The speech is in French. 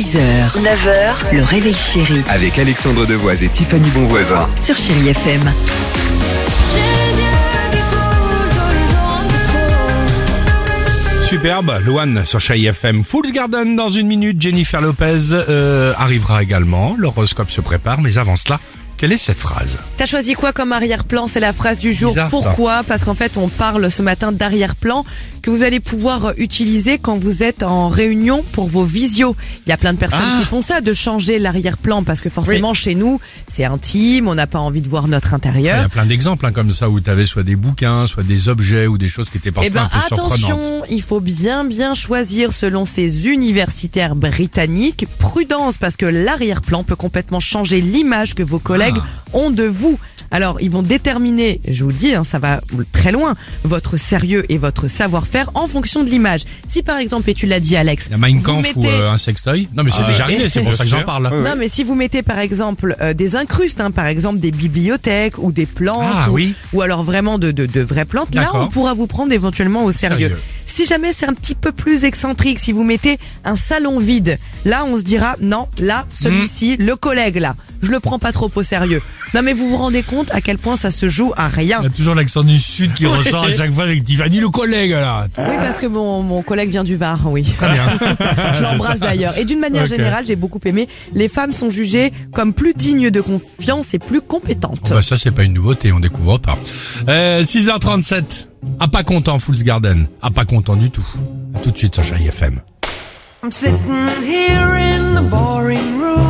6h, 9h, le réveil chéri Avec Alexandre Devoise et Tiffany Bonvoisin. sur Chérie FM. Superbe, Luan sur Chai FM. Fool's Garden dans une minute. Jennifer Lopez euh, arrivera également. L'horoscope se prépare, mais avant cela, quelle est cette phrase T'as choisi quoi comme arrière-plan? C'est la phrase du jour. Bizarre, ça. Pourquoi? Parce qu'en fait, on parle ce matin d'arrière-plan que vous allez pouvoir utiliser quand vous êtes en réunion pour vos visios. Il y a plein de personnes Ah. qui font ça, de changer l'arrière-plan parce que forcément chez nous, c'est intime, on n'a pas envie de voir notre Il y intérieur. a plein d'exemples hein, comme ça où tu avais soit des bouquins, soit des objets ou des choses qui étaient parfois Eh ben un peu surprenantes. attention, il faut bien bien choisir selon ces universitaires britanniques. Prudence parce que l'arrière-plan peut complètement changer l'image que vos collègues Ah. ont de vous. Alors ils vont déterminer, je vous le dis, hein, ça va très loin, votre sérieux et votre savoir-faire en fonction de l'image. Si par exemple, et tu l'as dit Alex, Il y a Mein vous Kampf ou mettez- euh, un sextoy Non mais c'est déjà arrivé, c'est pour ça que j'en parle. non, mais si vous mettez par exemple euh, des incrustes, hein, par exemple des bibliothèques ou des plantes, Ah, ou, oui. ou alors vraiment de, de, de vraies plantes, là D'accord. on pourra vous prendre éventuellement au sérieux. Sérieux. Si jamais c'est un petit peu plus excentrique, si vous mettez un salon vide, là on se dira non, là celui-ci, Hmm. le collègue là, je le prends pas trop au sérieux. Non mais vous vous rendez compte à quel point ça se joue à rien. Il y a toujours l'accent du sud qui ressort à chaque fois avec Tiffany, le collègue là. Oui, parce que mon, mon collègue vient du Var, oui. Très bien. Je l'embrasse d'ailleurs. Et d'une manière générale, j'ai beaucoup aimé, les femmes sont jugées comme plus dignes de confiance et plus compétentes. Bah ça c'est pas une nouveauté, on découvre pas. Euh, 6h37. Ah pas content Fool's Garden. Ah pas content du tout. À tout de suite sur Chai FM. I'm sitting here in the boring room.